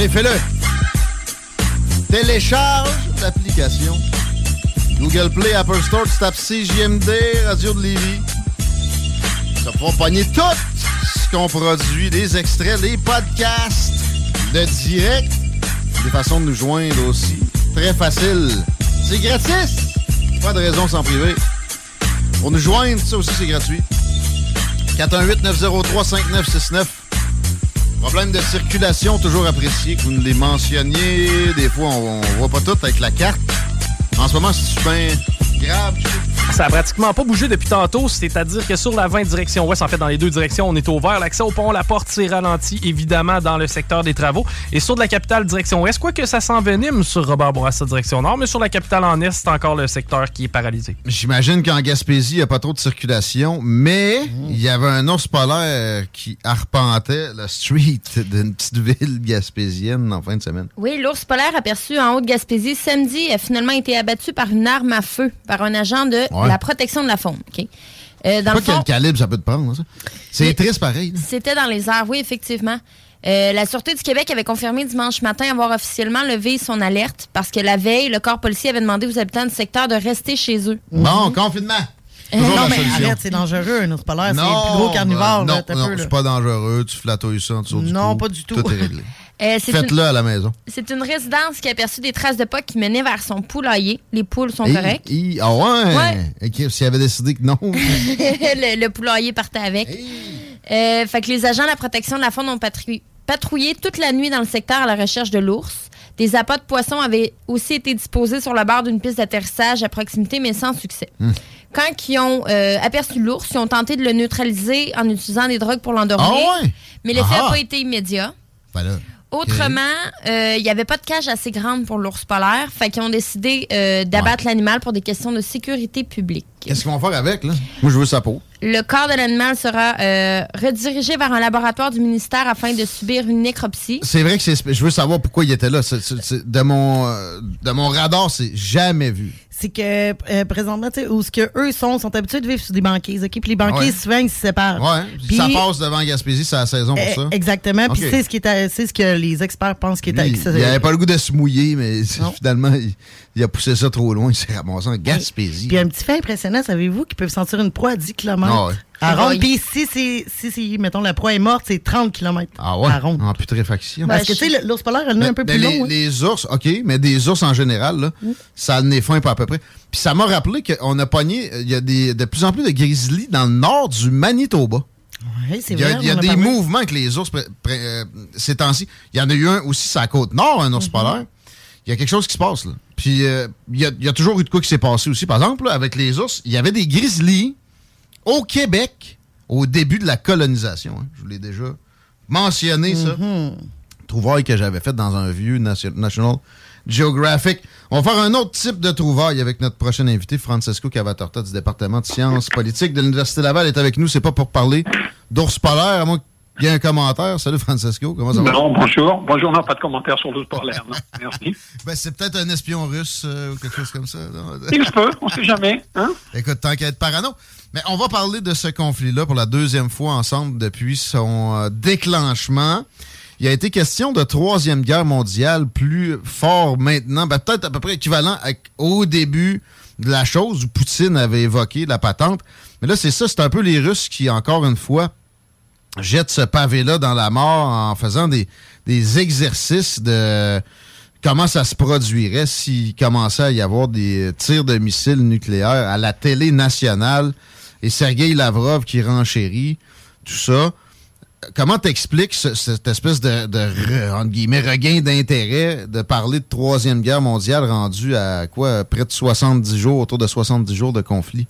Allez, fais-le. Télécharge l'application. Google Play, Apple Store, tu tapes CJMD, Radio de Lévis. Ça va pogner tout ce qu'on produit, des extraits, des podcasts de direct, des façons de nous joindre aussi. Très facile. C'est gratis. Pas de raison sans priver. Pour nous joindre, ça aussi c'est gratuit. 418-903-5969. Problème de circulation, toujours apprécié que vous nous les mentionniez. Des fois, on, on voit pas tout avec la carte. En ce moment, c'est super grave. Ça a pratiquement pas bougé depuis tantôt, c'est-à-dire que sur la 20 direction ouest, en fait dans les deux directions, on est au vert. L'accès au pont La Porte s'est ralenti évidemment dans le secteur des travaux. Et sur de la capitale direction ouest, quoique ça s'envenime sur Robert Bourassa direction nord, mais sur la capitale en est, c'est encore le secteur qui est paralysé. J'imagine qu'en Gaspésie, il n'y a pas trop de circulation, mais il y avait un ours polaire qui arpentait la street d'une petite ville gaspésienne en fin de semaine. Oui, l'ours polaire aperçu en Haute-Gaspésie samedi a finalement été abattu par une arme à feu par un agent de Ouais. la protection de la faune. OK? Euh, dans pas le fond, quel calibre ça peut te prendre, ça. C'est triste pareil. C'était dans les airs, oui, effectivement. Euh, la Sûreté du Québec avait confirmé dimanche matin avoir officiellement levé son alerte parce que la veille, le corps policier avait demandé aux habitants du secteur de rester chez eux. Bon, confinement. Toujours non, mais solution. c'est dangereux, un ours polaire. C'est le plus gros carnivore. là, non, non, c'est pas dangereux. Tu flatouilles ça en dessous du Non, pas du tout. Tout est réglé. Euh, Faites-le à la maison. C'est une résidence qui a aperçu des traces de pas qui menaient vers son poulailler. Les poules sont correctes. Ah ouais? Ouais. Ok, S'il avait décidé que non. le, le poulailler partait avec. Euh, fait que les agents de la protection de la faune ont patrou- patrouillé toute la nuit dans le secteur à la recherche de l'ours. Des appâts de poissons avaient aussi été disposés sur le bord d'une piste d'atterrissage à proximité, mais sans succès. Hmm. Quand ils ont euh, aperçu l'ours, ils ont tenté de le neutraliser en utilisant des drogues pour l'endormir. Ah ouais? Mais l'effet n'a Ah. pas été immédiat. Ben Autrement, euh, il n'y avait pas de cage assez grande pour l'ours polaire. Fait qu'ils ont décidé euh, d'abattre l'animal pour des questions de sécurité publique. Qu'est-ce qu'ils vont faire avec, là? Moi, je veux sa peau. Le corps de l'animal sera euh, redirigé vers un laboratoire du ministère afin de subir une nécropsie. C'est vrai que c'est. Je veux savoir pourquoi il était là. C'est- c'est- c'est- de, mon, euh, de mon radar, c'est jamais vu. C'est que euh, présentement, tu sais, où ce que eux sont, sont habitués de vivre sur des banquises, OK? Puis les banquises, Ouais. souvent, ils se séparent. Ouais. Puis- ça passe devant Gaspésie, c'est la saison pour Euh, ça. Exactement. Puis c'est ce qui est c'est ce que les experts pensent qui est Lui, il avait pas le goût de se mouiller, mais finalement, il, il a poussé ça trop loin. Il s'est ramassé en Gaspésie. Puis un petit fait impressionnant, savez-vous qu'ils peuvent sentir une proie à 10 km. Ah ouais. À Ah ronde. Puis si, c'est- si, si, mettons, la proie est morte, c'est 30 km. Ah ouais? À ronde. En putréfaction. Ben, Parce que, tu sais, l'ours polaire a le nez un peu plus long. hein. les ours, OK, mais des ours en général, là, ça a le fin pas à peu près. Puis ça m'a rappelé qu'on a pogné, il y a des, de plus en plus de grizzlies dans le nord du Manitoba. Ouais, c'est Il y a, vrai, il y a des parlé. mouvements avec les ours euh, ces temps-ci. Il y en a eu un aussi sur la côte nord, un ours Mhm. polaire. Il y a quelque chose qui se passe, là. Puis euh, il, y a, il y a toujours eu de quoi qui s'est passé aussi. Par exemple, là, avec les ours, il y avait des grizzlies au Québec au début de la colonisation. hein. Je vous l'ai déjà mentionné, ça. Mhm. Trouvaille que j'avais fait dans un vieux nation- National Geographic. On va faire un autre type de trouvaille avec notre prochain invité, Francesco Cavatorta du département de sciences politiques de l'Université Laval est avec nous. C'est pas pour parler d'ours polaire, à moins qu'il y ait un commentaire. Salut Francesco, comment ça va? Non, bonjour. Bonjour, non, pas de commentaire sur l'ours polaire. non. Merci. Ben, c'est peut-être un espion russe euh, ou quelque chose comme ça. non? Il se peut, on sait jamais. Hein? Écoute, tant qu'à être parano. Mais on va parler de ce conflit-là pour la deuxième fois ensemble depuis son euh, déclenchement. il a été question de troisième guerre mondiale plus fort maintenant, ben, peut-être à peu près équivalent au début de la chose où Poutine avait évoqué la patente. Mais là, c'est ça, c'est un peu les Russes qui, encore une fois, jettent ce pavé-là dans la mort en faisant des, des exercices de comment ça se produirait s'il commençait à y avoir des tirs de missiles nucléaires à la télé nationale et Sergei Lavrov qui renchérit tout ça. Comment t'expliques cette espèce de, de guillemets, regain d'intérêt de parler de Troisième Guerre mondiale rendu à quoi près de 70 jours, autour de 70 jours de conflit?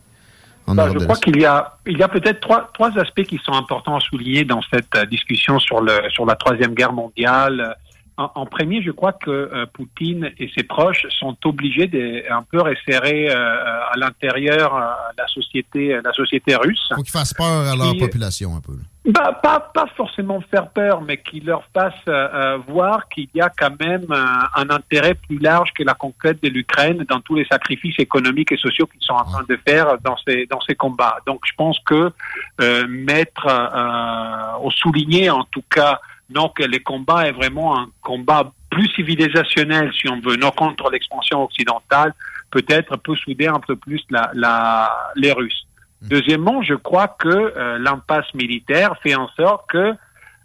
Bah, je crois qu'il y a, il y a peut-être trois, trois aspects qui sont importants à souligner dans cette euh, discussion sur, le, sur la Troisième Guerre mondiale en, premier, je crois que euh, Poutine et ses proches sont obligés de un peu resserrer euh, à l'intérieur euh, la société, la société russe. Faut qu'ils fassent peur à leur population un peu. Bah, pas, pas forcément faire peur, mais qu'ils leur fassent voir qu'il y a quand même un intérêt plus large que la conquête de l'Ukraine dans tous les sacrifices économiques et sociaux qu'ils sont en train de faire dans ces, dans ces combats. Donc je pense que mettre, au souligner en tout cas, donc, les combats est vraiment un combat plus civilisationnel, si on veut, non contre l'expansion occidentale, peut-être peut souder un peu plus la, la, les Russes. Mmh. Deuxièmement, je crois que euh, l'impasse militaire fait en sorte que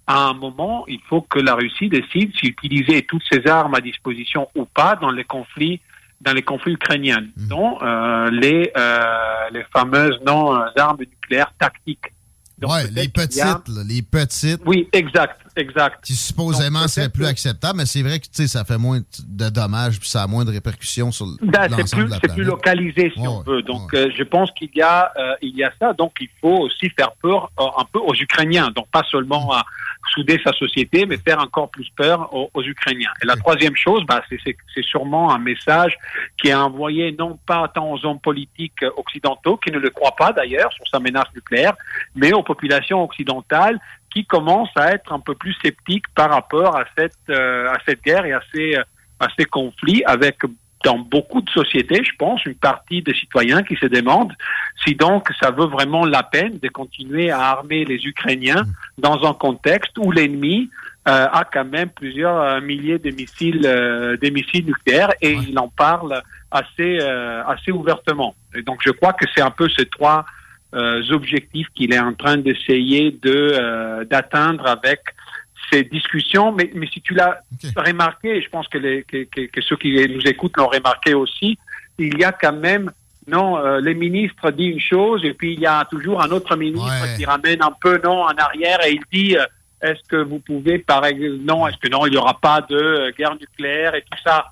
à un moment, il faut que la Russie décide si utiliser toutes ses armes à disposition ou pas dans les conflits dans les conflits ukrainiens, mmh. dont euh, les euh, les fameuses non armes nucléaires tactiques. Ouais, les petites, les petites. Oui, exact exact. Qui supposément serait plus acceptable, mais c'est vrai que ça fait moins de dommages puis ça a moins de répercussions sur ben, l'ensemble de la planète. C'est plus localisé, si on veut. Donc, euh, je pense qu'il y, a, euh, il y a ça. Donc, il faut aussi faire peur euh, un peu aux Ukrainiens. Donc, pas seulement à souder sa société, mais faire encore plus peur aux, Ukrainiens. Et la troisième chose, bah, c'est sûrement un message qui est envoyé non pas tant aux hommes politiques occidentaux, qui ne le croient pas d'ailleurs sur sa menace nucléaire, mais aux populations occidentales qui commencent à être un peu plus sceptiques par rapport à cette euh, à cette guerre et à ces à ces conflits avec dans beaucoup de sociétés, je pense, une partie des citoyens qui se demandent si donc ça vaut vraiment la peine de continuer à armer les Ukrainiens dans un contexte où l'ennemi euh, a quand même plusieurs euh, milliers de missiles, des missiles nucléaires et il en parle assez, assez ouvertement. Et donc je crois que c'est un peu ces trois euh, objectifs qu'il est en train d'essayer de euh, d'atteindre avec ces discussions. Mais, mais si tu l'as remarqué, et je pense que, les, que, que, ceux qui nous écoutent l'ont remarqué aussi, il y a quand même non, euh, les ministres disent une chose et puis il y a toujours un autre ministre qui ramène un peu non en arrière et il dit est-ce que vous pouvez par exemple non, est-ce que non, il n'y aura pas de guerre nucléaire et tout ça?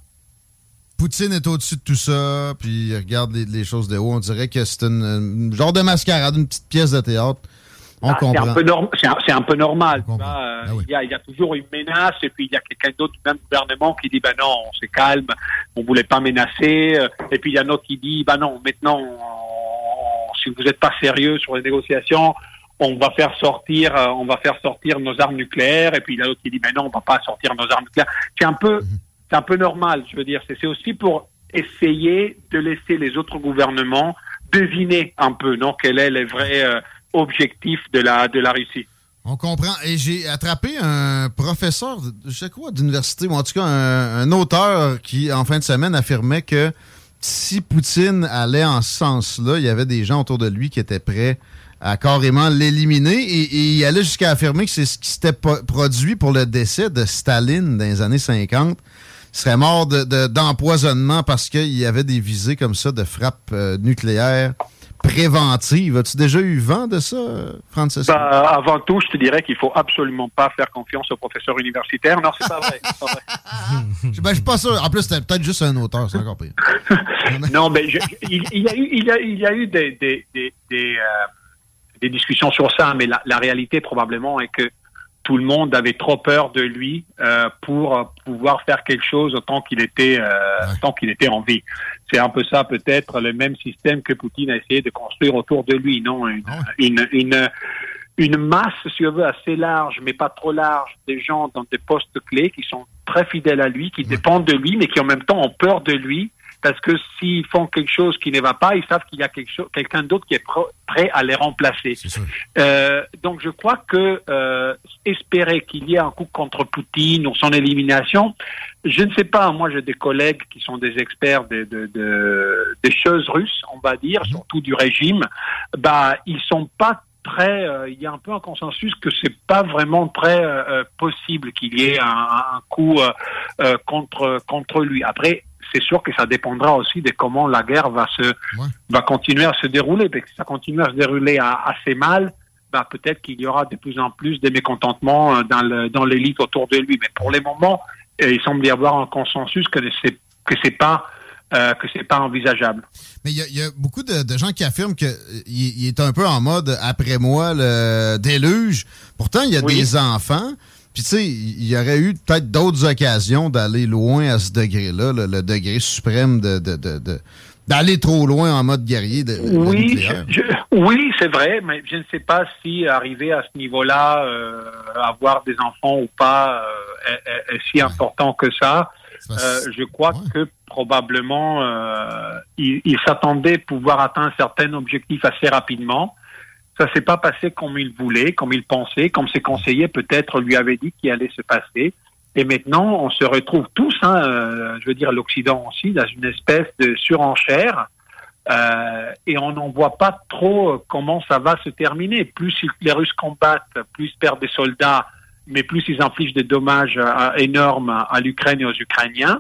Poutine est au-dessus de tout ça, puis il regarde les, choses de haut. On dirait que c'est une, genre de mascarade, une petite pièce de théâtre. Ah. C'est un, peu normal. Euh, ah il, y a, toujours une menace, et puis il y a quelqu'un d'autre du même gouvernement qui dit ben non, on se calme, on voulait pas menacer. Et puis il y a un autre qui dit ben non, maintenant, si vous n'êtes pas sérieux sur les négociations, on va faire sortir, euh, on va faire sortir nos armes nucléaires. Et puis il y a l'autre qui dit ben non, on va pas sortir nos armes nucléaires. C'est un peu. Mhm c'est un peu normal, je veux dire. C'est aussi pour essayer de laisser les autres gouvernements deviner un peu, non, quel est le vrai euh, objectif de la, Russie. On comprend. Et j'ai attrapé un professeur, je sais quoi, d'université, ou en tout cas un, auteur qui, en fin de semaine, affirmait que si Poutine allait en ce sens-là, il y avait des gens autour de lui qui étaient prêts à carrément l'éliminer. Et, il allait jusqu'à affirmer que c'est ce qui s'était produit pour le décès de Staline dans les années 50 serait mort d'empoisonnement de, parce qu'il y avait des visées comme ça de frappe euh, nucléaire préventive. As-tu déjà eu vent de ça, Francis? Bah, avant tout, je te dirais qu'il faut absolument pas faire confiance aux professeurs universitaires. Non, c'est pas vrai. Pas vrai. ben, je suis pas sûr. En plus, c'était peut-être juste un auteur, c'est encore pire. non, mais il, y a eu, il, y a, il y a eu des, des, des, des, euh, des discussions sur ça, mais la, la réalité probablement est que tout le monde avait trop peur de lui euh, pour pouvoir faire quelque chose tant qu'il était euh, tant qu'il était en vie. C'est un peu ça peut-être le même système que Poutine a essayé de construire autour de lui, non? Une, ah une, une, une masse, si on veut, assez large, mais pas trop large, des gens dans des postes clés qui sont très fidèles à lui, qui dépendent de lui, mais qui en même temps ont peur de lui parce que s'ils font quelque chose qui ne va pas, ils savent qu'il y a quelque chose, quelqu'un d'autre qui est prêt à les remplacer. Euh, donc je crois que euh, espérer qu'il y ait un coup contre Poutine ou son élimination, je ne sais pas. Moi, j'ai des collègues qui sont des experts de, de, de, des choses russes, on va dire, mhm. surtout du régime. Bah, ils sont pas très. Euh, il y a un peu un consensus que c'est pas vraiment très euh, euh, possible qu'il y ait un, un coup contre contre lui. Après, c'est sûr que ça dépendra aussi de comment la guerre va se va continuer à se dérouler. Parce que si ça continue à se dérouler assez mal, bah peut-être qu'il y aura de plus en plus de mécontentements dans le dans l'élite autour de lui. Mais pour les moments, il semble y avoir un consensus que c'est que c'est pas euh, que c'est pas envisageable. Mais il y, a beaucoup de, gens qui affirment qu'il il est un peu en mode après moi le déluge. Pourtant, il y a des enfants. Puis tu sais, il y aurait eu peut-être d'autres occasions d'aller loin à ce degré-là, le, degré suprême de, d'aller trop loin en mode guerrier de, oui, oui, c'est vrai, mais je ne sais pas si arriver à ce niveau-là, euh, avoir des enfants ou pas, euh, est, si important que ça. Euh, je crois que probablement euh, il, il s'attendait pouvoir atteindre certains objectifs assez rapidement. Ça s'est pas passé comme il voulait, comme il pensait, comme ses conseillers peut-être lui avaient dit qu'il allait se passer. Et maintenant, on se retrouve tous, hein, euh, je veux dire l'Occident aussi, dans une espèce de surenchère. Euh, et on n'en voit pas trop comment ça va se terminer. Plus les Russes combattent, plus ils perdent des soldats, mais plus ils infligent des dommages euh, énormes à l'Ukraine et aux Ukrainiens.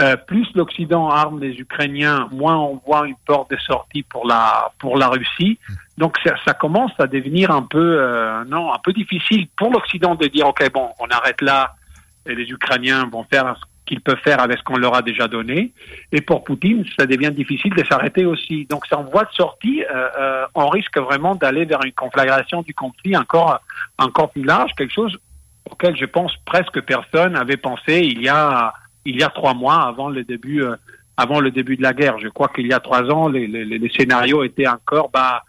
Euh, plus l'Occident arme les Ukrainiens, moins on voit une porte de sortie pour la pour la Russie. Donc ça, ça commence à devenir un peu euh, non un peu difficile pour l'Occident de dire ok bon on arrête là et les Ukrainiens vont faire ce qu'ils peuvent faire avec ce qu'on leur a déjà donné. Et pour Poutine, ça devient difficile de s'arrêter aussi. Donc en voie de sortie, euh, on risque vraiment d'aller vers une conflagration du conflit encore encore plus large, quelque chose auquel je pense presque personne avait pensé il y a il y a trois mois avant le début euh, avant le début de la guerre. Je crois qu'il y a trois ans, les, les, les, scénarios étaient encore bah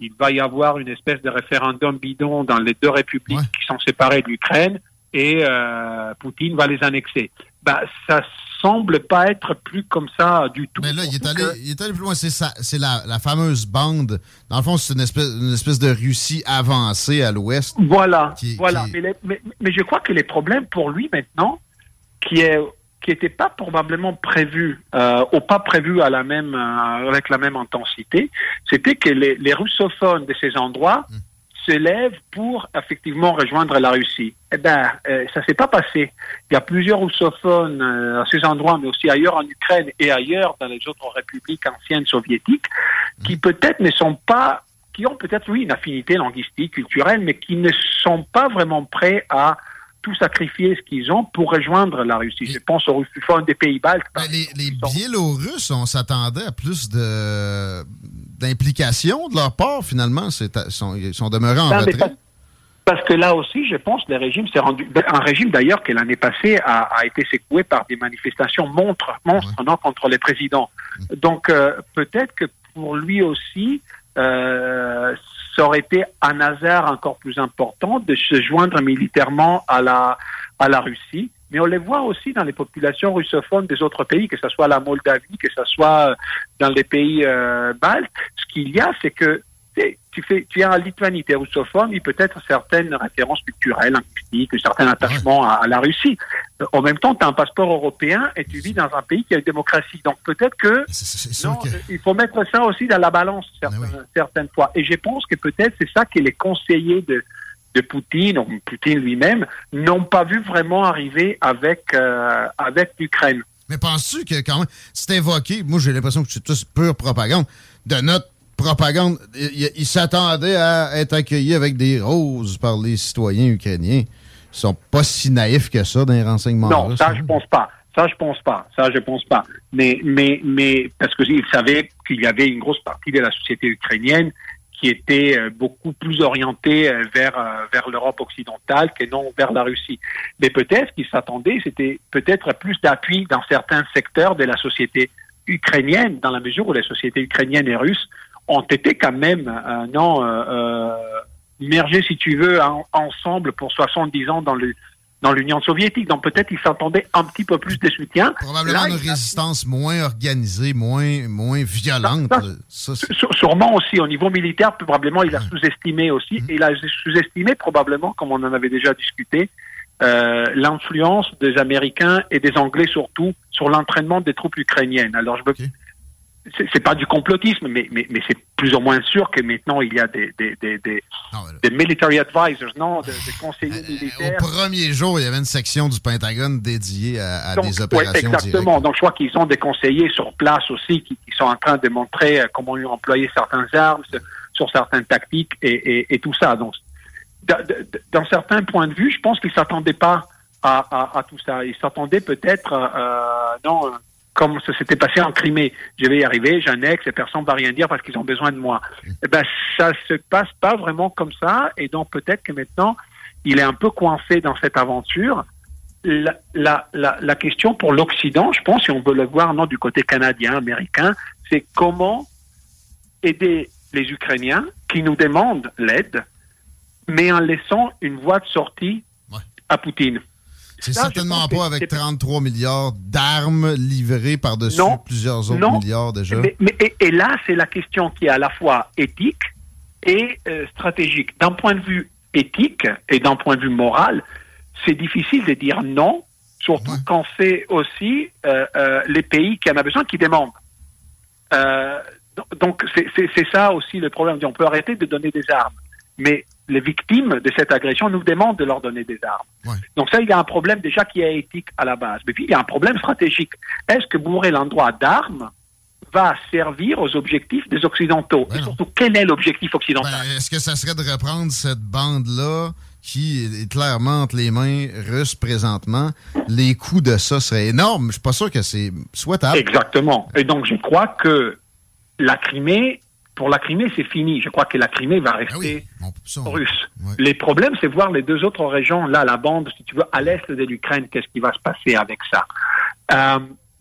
il va y avoir une espèce de référendum bidon dans les deux républiques qui sont séparées de l'Ukraine et euh, Poutine va les annexer. Bah ça semble pas être plus comme ça du tout. Mais là, il est, allé, il est allé plus loin. C'est la, la, fameuse bande. Dans le fond, c'est une espèce, une espèce de Russie avancée à l'ouest. Voilà. voilà. Mais, mais, mais, je crois que les problèmes pour lui maintenant, qui est qui n'était pas probablement prévu euh, ou pas prévu à la même euh, avec la même intensité, c'était que les, les, russophones de ces endroits mm se lèvent pour effectivement rejoindre la Russie. Eh ben, euh, ça s'est pas passé. Il y a plusieurs russophones euh, à ces endroits, mais aussi ailleurs en Ukraine et ailleurs dans les autres républiques anciennes soviétiques, qui mmh. peut-être ne sont pas, qui ont peut-être oui une affinité linguistique, culturelle, mais qui ne sont pas vraiment prêts à tout sacrifier ce qu'ils ont pour rejoindre la Russie. Je pense aux russophones des pays baltes. les, les Biélorusses, on s'attendait à plus de d'implication de leur part, finalement. Sont, ils sont demeurés en retrait. Parce, que là aussi, je pense, le régime s'est rendu. Ben, un régime d'ailleurs qui l'année passée a, été secoué par des manifestations monstres, monstres contre les présidents. Mm. Donc euh, peut-être que pour lui aussi, euh, aurait été un hasard encore plus important de se joindre militairement à la, à la Russie mais on les voit aussi dans les populations russophones des autres pays, que ce soit la Moldavie, que ce soit dans les pays euh, baltes. Ce qu'il y a, c'est que tu fais, tu es en Lituanie, tu es russophone, il peut être certaines références culturelles, linguistiques, un certain attachement à, la Russie. Euh, en même temps, tu as un passeport européen et tu vis dans un pays qui a une démocratie. Donc peut-être que, non, il faut mettre ça aussi dans la balance certaines, certaines fois. Et je pense que peut-être c'est ça qui est les conseillers de, de Poutine, ou Poutine lui-même, n'ont pas vu vraiment arriver avec, euh, avec l'Ukraine. Mais penses-tu que quand même, c'est évoqué, moi j'ai l'impression que c'est tout pure propagande, de notre propagande, ils s'attendaient à être accueillis avec des roses par les citoyens ukrainiens. Ils sont pas si naïfs que ça dans les renseignements. Non, ça je pense pas. Ça, je pense pas. Ça, je pense pas. Mais, mais, mais, parce qu'ils savaient qu'il y avait une grosse partie de la société ukrainienne qui était euh, beaucoup plus orienté euh, vers euh, vers l'Europe occidentale que non vers la Russie. Mais peut-être qu'ils s'attendaient, c'était peut-être plus d'appui dans certains secteurs de la société ukrainienne, dans la mesure où les sociétés ukrainiennes et russes ont été quand même non euh, mergées, si tu veux, ensemble pour 70 ans dans le dans l'Union soviétique. Donc peut-être ils s'attendaient un petit peu plus de soutien. Probablement une résistance moins organisée, moins, moins violente. sûrement aussi au niveau militaire, probablement il a sous-estimé aussi. Il a sous-estimé probablement, comme on en avait déjà discuté, euh, l'influence des Américains et des Anglais surtout sur l'entraînement des troupes ukrainiennes. Alors je veux c'est pas du complotisme, mais, mais, mais c'est plus ou moins sûr que maintenant il y a des, des, des, des, des military advisors, non, des, conseillers euh, militaires. Au premier jour, il y avait une section du Pentagone dédiée à, des opérations. Ouais, exactement. Donc je crois qu'ils ont des conseillers sur place aussi qui, qui sont en train de montrer euh, comment employer certaines armes, sur certaines tactiques et, et, et tout ça. Donc, d'un certain point de vue, je pense qu'ils s'attendaient pas à, à, à, tout ça. Ils s'attendaient peut-être, euh, non comme ça s'était passé en Crimée. Je vais y arriver, j'annexe et personne ne va rien dire parce qu'ils ont besoin de moi. Eh ben, ça se passe pas vraiment comme ça et donc peut-être que maintenant, il est un peu coincé dans cette aventure. La, la, la, la question pour l'Occident, je pense, si on veut le voir non du côté canadien, américain, c'est comment aider les Ukrainiens qui nous demandent l'aide, mais en laissant une voie de sortie à Poutine. C'est certainement pas avec 33 milliards d'armes livrées par-dessus plusieurs autres milliards déjà. Mais, et, là, c'est la question qui est à la fois éthique et euh, stratégique. D'un point de vue éthique et d'un point de vue moral, c'est difficile de dire non, surtout quand c'est aussi euh, euh, les pays qui en ont besoin qui demandent. donc c'est ça aussi le problème. On peut arrêter de donner des armes, mais les victimes de cette agression nous demandent de leur donner des armes. Donc ça, il y a un problème déjà qui est éthique à la base. Mais puis, il y a un problème stratégique. Est-ce que bourrer l'endroit d'armes va servir aux objectifs des Occidentaux? Et surtout, quel est l'objectif occidental? Ben, Est-ce que ça serait de reprendre cette bande-là qui est clairement entre les mains russes présentement? Les coûts de ça seraient énormes. Je suis pas sûr que c'est souhaitable. Exactement. Et donc, je crois que la Crimée pour la Crimée, c'est fini. Je crois que la Crimée va ah rester russe. Les problèmes, c'est voir les deux autres régions, là, la bande, si tu veux, à l'est de l'Ukraine, qu'est-ce qui va se passer avec ça. Euh,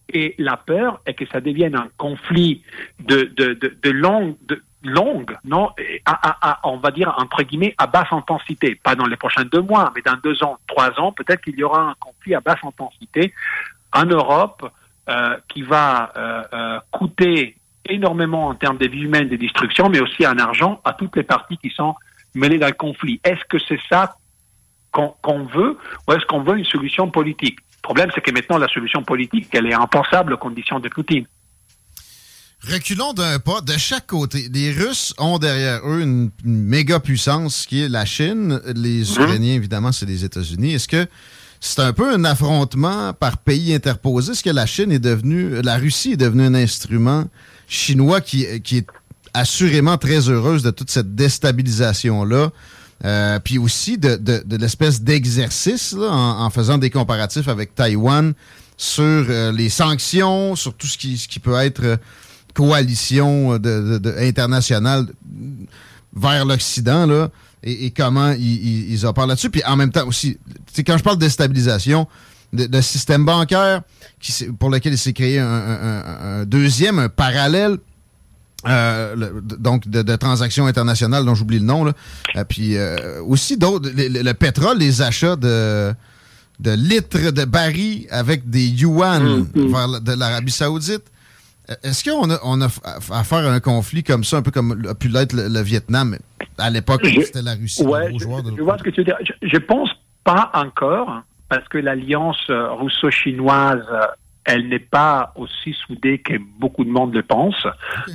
et la peur est que ça devienne un conflit de, de, de, longue, de longue, non, on va dire entre guillemets à basse intensité, pas dans les prochains deux mois, mais dans deux ans, trois ans, peut-être qu'il y aura un conflit à basse intensité en Europe euh, qui va euh, coûter énormément en termes de vie humaine, de destruction, mais aussi en argent à toutes les parties qui sont mêlées dans le conflit. Est-ce que c'est ça qu'on veut ou est-ce qu'on veut une solution politique? Le problème, c'est que maintenant, la solution politique, elle est impensable aux conditions de Poutine. Reculons d'un pas de chaque côté. Les Russes ont derrière eux une, méga puissance qui est la Chine. Les mhm. Ukrainiens, évidemment, c'est les États-Unis. Est-ce que c'est un peu un affrontement par pays interposé? Est-ce que la Chine est devenue, la Russie est devenue un instrument chinois qui, qui est assurément très heureuse de toute cette déstabilisation-là. Euh, puis aussi de, de, l'espèce d'exercice en, faisant des comparatifs avec Taïwan sur euh, les sanctions, sur tout ce qui, ce qui peut être euh, coalition de, internationale vers l'Occident, là, et, comment ils, ils, opèrent là-dessus. Puis en même temps aussi, quand je parle de déstabilisation, de, système bancaire qui, pour lequel il s'est créé un, deuxième, un parallèle. Euh, donc de, transactions internationales dont j'oublie le nom là. Euh, puis euh, aussi d'autres le, pétrole les achats de de litres de barils avec des yuan mm-hmm. vers de l'Arabie Saoudite est-ce qu'on a, on a affaire à un conflit comme ça, un peu comme a pu l'être le, Vietnam? À l'époque c'était la Russie je, je, vois ce que tu veux dire. Je, je pense pas encore parce que l'alliance euh, russo-chinoise, euh, elle n'est pas aussi soudée que beaucoup de monde le pense.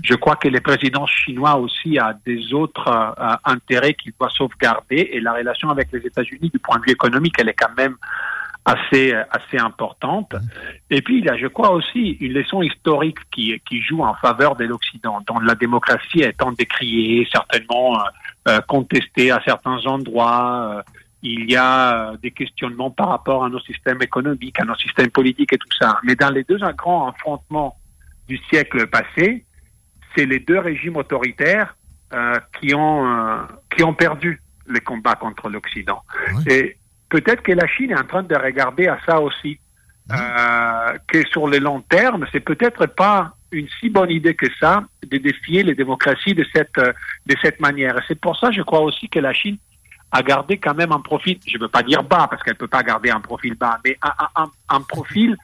Je crois que le président chinois aussi a des autres euh, intérêts qu'il doit sauvegarder et la relation avec les États-Unis du point de vue économique, elle est quand même assez assez importante. Et puis il y a, je crois aussi, une leçon historique qui qui joue en faveur de l'Occident, dont la démocratie étant décriée, certainement contestée à certains endroits il y a euh, des questionnements par rapport à nos systèmes économiques, à nos systèmes politiques et tout ça. Mais dans les deux grands affrontements du siècle passé, c'est les deux régimes autoritaires euh, qui ont euh, qui ont perdu les combats contre l'Occident. Et peut-être que la Chine est en train de regarder à ça aussi, euh, que sur le long terme, c'est peut-être pas une si bonne idée que ça de défier les démocraties de cette de cette manière. Et c'est pour ça, je crois aussi que la Chine à garder quand même un profil, je ne veux pas dire bas, parce qu'elle ne peut pas garder un profil bas, mais un, profil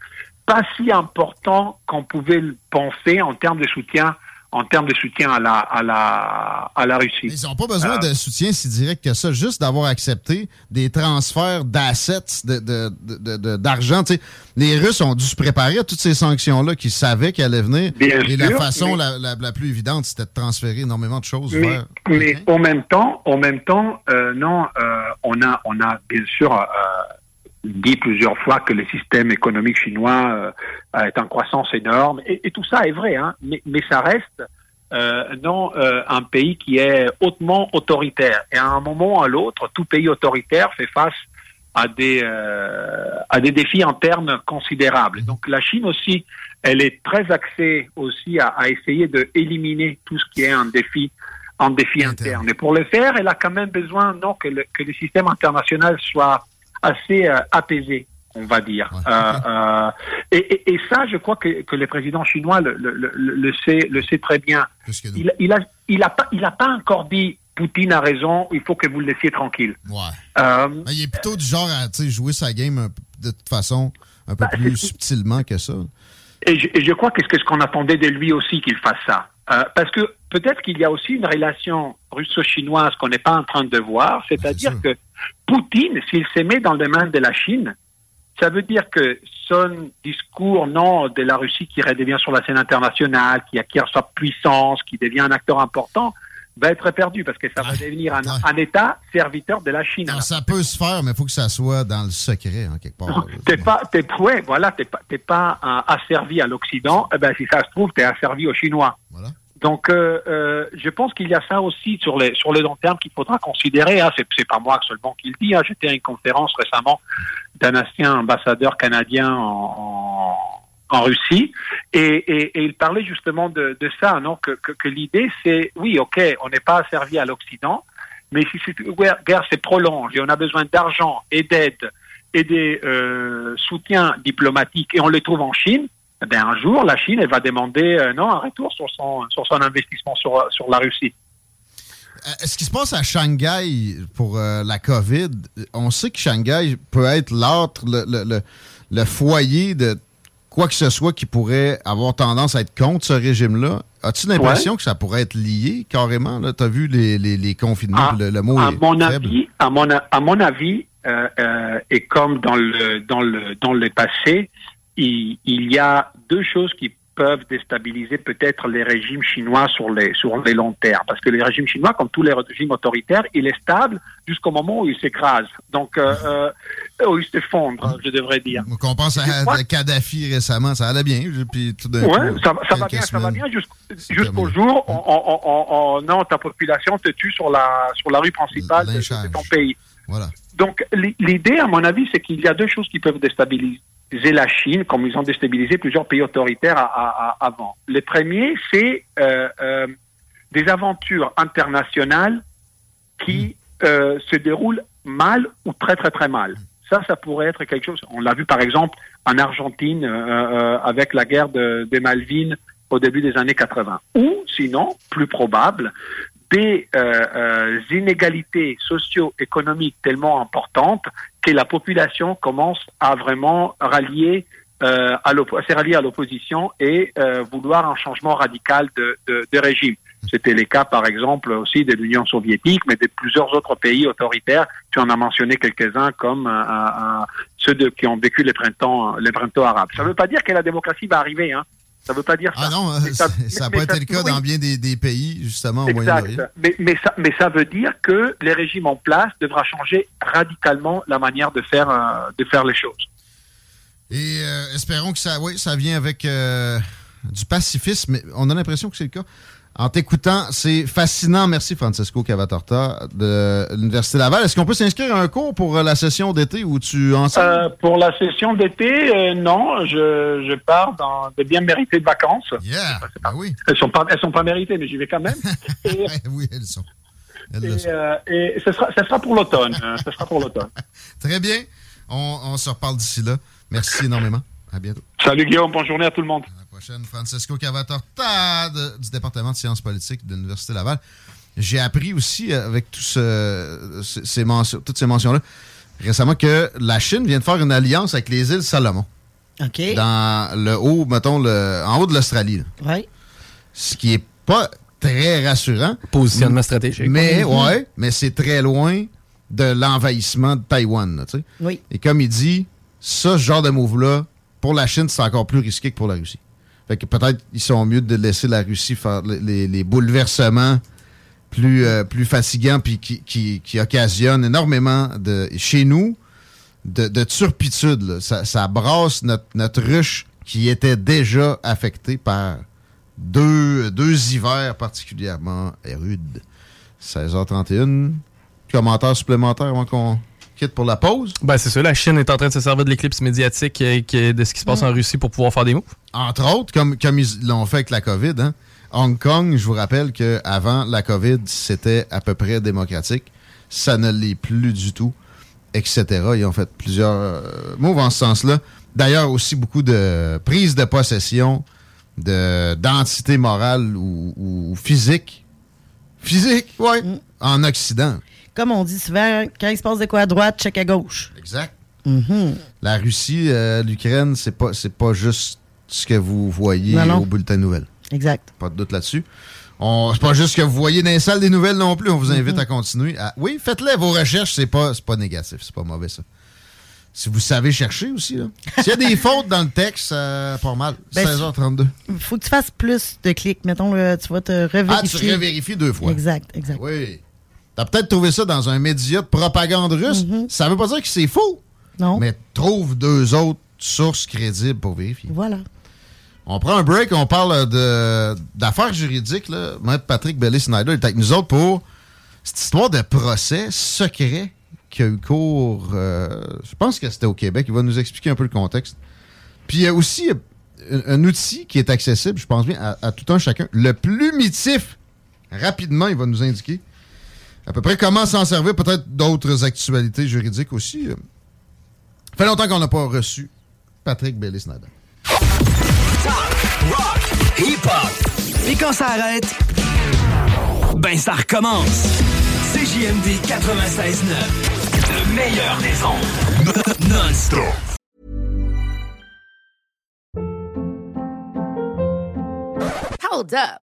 pas si important qu'on pouvait le penser en termes de soutien en termes de soutien à la, à la, à la Russie. ils n'ont pas besoin euh, de soutien si direct que ça, juste d'avoir accepté des transferts d'assets, d'argent. De, de, les Russes ont dû se préparer à toutes ces sanctions-là, qu'ils savaient qu'elles allaient venir. et la façon la, la, plus évidente, c'était de transférer énormément de choses mais, vers... Mais en même temps, en même temps, euh, non, euh, on a, on a bien sûr dit plusieurs fois que le système économique chinois euh, est en croissance énorme. Et, et, tout ça est vrai, hein, mais, mais ça reste euh, non euh, un pays qui est hautement autoritaire. Et à un moment ou à l'autre, tout pays autoritaire fait face à des à des défis internes considérables. Donc la Chine aussi, elle est très axée aussi à, à essayer de éliminer tout ce qui est un défi un défi interne. Et pour le faire, elle a quand même besoin non que le, que le système international soit assez euh, apaisé, on va dire. Euh, euh, et, et, ça, je crois que, que le président chinois le, le, le, sait, le sait très bien. Il, il, a, il a pas, il a pas encore dit Poutine a raison, il faut que vous le laissiez tranquille. Ouais. il est plutôt du genre à jouer sa game de toute façon un peu bah, plus subtilement que ça. Et je, et je crois que c'est ce qu'on attendait de lui aussi qu'il fasse ça. Euh, parce que peut-être qu'il y a aussi une relation russo-chinoise qu'on n'est pas en train de voir, c'est-à-dire que Poutine, s'il se met dans les mains de la Chine, ça veut dire que son discours, non, de la Russie qui redevient sur la scène internationale, qui acquiert sa puissance, qui devient un acteur important, va être perdu parce que ça va devenir un, État serviteur de la Chine. ça peut se faire, mais il faut que ça soit dans le secret, en quelque part. T'es pas, t'es, ouais, voilà, t'es pas, t'es pas asservi à l'Occident. Eh ben, si ça se trouve, t'es asservi aux Chinois. Voilà. Donc, euh, euh, je pense qu'il y a ça aussi sur les sur le long terme qu'il faudra considérer. Hein. C'est pas moi seulement qui le dis. Hein. J'étais à une conférence récemment d'un ancien ambassadeur canadien en, en, Russie et, et, et, il parlait justement de, de ça, non Que, que, que l'idée c'est oui, ok, on n'est pas asservi à l'Occident, mais si cette guerre se prolonge et on a besoin d'argent et d'aide et des euh, soutiens diplomatiques et on les trouve en Chine, eh un jour, la Chine, elle va demander euh, non, un retour sur son, sur son investissement sur, sur la Russie. Euh, ce qui se passe à Shanghai pour euh, la COVID, on sait que Shanghai peut être l'autre, le, le, le, foyer de quoi que ce soit qui pourrait avoir tendance à être contre ce régime-là. As-tu l'impression que ça pourrait être lié carrément? Tu as vu les, les, les confinements, ah, le, mot à est mon faible. Avis, à, mon, à mon avis, et comme dans le, dans le, dans le passé, il, il y a deux choses qui peuvent déstabiliser peut-être les régimes chinois sur les sur les longs termes. Parce que les régimes chinois, comme tous les régimes autoritaires, il est stable jusqu'au moment où il s'écrase. Donc, euh, euh, où il s'effondre, je devrais dire. on pense à, Kadhafi récemment, ça allait bien. Puis tout d'un ouais, coup, ça, ça va bien, ça va bien jusqu'au jour où on, on, non, ta population te tue sur la sur la rue principale de, de ton pays. Voilà. Donc, l'idée, à mon avis, c'est qu'il y a deux choses qui peuvent déstabiliser la Chine, comme ils ont déstabilisé plusieurs pays autoritaires avant. Le premier, c'est euh, euh, des aventures internationales qui mm. euh, se déroulent mal ou très très très mal. Ça, ça pourrait être quelque chose. On l'a vu par exemple en Argentine avec la guerre de, des Malvines au début des années 80. Ou sinon, plus probable, des inégalités socio-économiques tellement importantes que la population commence à vraiment rallier euh, à à l'opposition et euh, vouloir un changement radical de, de, de régime. C'était le cas, par exemple, aussi de l'Union soviétique, mais de plusieurs autres pays autoritaires. Tu en as mentionné quelques-uns, comme euh, euh ceux de, qui ont vécu les printemps, les printemps arabes. Ça ne veut pas dire que la démocratie va arriver. Hein. Ça ne veut pas dire ah ça. Ah non, ça n'a pas été le cas dans bien des, des, pays, justement, au Moyen-Orient. Mais, mais, ça, mais ça veut dire que les régimes en place devra changer radicalement la manière de faire, euh, de faire les choses. Et euh, espérons que ça, oui, ça vient avec euh, du pacifisme, mais on a l'impression que c'est le cas. En t'écoutant, c'est fascinant. Merci Francesco Cavatorta de l'Université Laval. Est-ce qu'on peut s'inscrire à un cours pour la session d'été où tu enseignes? Euh, pour la session d'été, euh, non. Je, je pars dans de bien méritées vacances. Yeah, ben oui. Elles sont pas, elles sont pas méritées, mais j'y vais quand même. Et, oui, elles sont. Elles et, sont. Euh, et ce sera, sera pour l'automne. ce sera pour l'automne. Très bien. On, on se reparle d'ici là. Merci énormément. À bientôt. Salut Guillaume. Bonne journée à tout le monde. Francesco Cavatorta du département de sciences politiques de l'Université Laval. j'ai appris aussi avec tout ce, ces mentions, toutes ces mentions-là récemment que la Chine vient de faire une alliance avec les îles Salomon. OK. Dans le haut, mettons, le, en haut de l'Australie. Oui. Ce qui est pas très rassurant. Positionnement stratégique. Mais, Mhm. ouais, mais c'est très loin de l'envahissement de Taïwan. là. Oui. Et comme il dit, ça, ce genre de move-là, pour la Chine, c'est encore plus risqué que pour la Russie. Fait que peut-être ils sont mieux de laisser la Russie faire les, bouleversements plus, euh, plus fatigants puis qui, qui, occasionnent énormément de chez nous de, de turpitude. Ça, ça brasse notre, notre ruche qui était déjà affectée par deux, deux hivers particulièrement rudes. 16h31. Commentaire supplémentaire avant qu'on quitte pour la pause? Ben, c'est ça. La Chine est en train de se servir de l'éclipse médiatique euh, qui- de ce qui se passe en Russie pour pouvoir faire des moves. Entre autres, comme, comme ils l'ont fait avec la COVID, hein. Hong Kong, je vous rappelle qu'avant la COVID, c'était à peu près démocratique. Ça ne l'est plus du tout, etc. Ils ont fait plusieurs euh, moves en ce sens-là. D'ailleurs, aussi beaucoup de prise de possession de d'entité morale ou, ou physique. Physique, oui. En Occident. Comme on dit souvent, quand il se passe de quoi à droite, check à gauche. Exact. Mhm. La Russie, euh, l'Ukraine, c'est pas c'est pas juste ce que vous voyez Non, non. au bulletin de nouvelles. Exact. Pas de doute là-dessus. C'est pas juste ce que vous voyez dans les salles des nouvelles non plus. On vous invite à continuer. à- Oui, faites-les vos recherches. C'est pas, pas négatif. C'est pas mauvais, ça. Si vous savez chercher aussi. là. S'il y a des fautes dans le texte, euh, pas mal. Ben, 16h32. faut que tu fasses plus de clics. Mettons, là, tu vas te revérifier. Ah, tu revérifies deux fois. Exact, exact. Oui. T'as peut-être trouvé ça dans un média de propagande russe. Ça veut pas dire que c'est faux. Non. Mais trouve deux autres sources crédibles pour vérifier. Voilà. On prend un break, on parle de d'affaires juridiques. Là. Maître Patrick Belly-Snyder est avec nous autres pour cette histoire de procès secret qui a eu cours, euh, je pense que c'était au Québec. Il va nous expliquer un peu le contexte. Puis il y a aussi euh, un, un outil qui est accessible, je pense bien, à, à tout un chacun. Le plumitif. Rapidement, il va nous indiquer à peu près comment s'en servir, peut-être d'autres actualités juridiques aussi. Euh, fait longtemps qu'on n'a pas reçu Patrick Belly-Snyder. Rock, hip-hop. Et quand ça arrête, ben ça recommence. CJMD 96.9. Le meilleur des ondes. Non-stop. Hold up.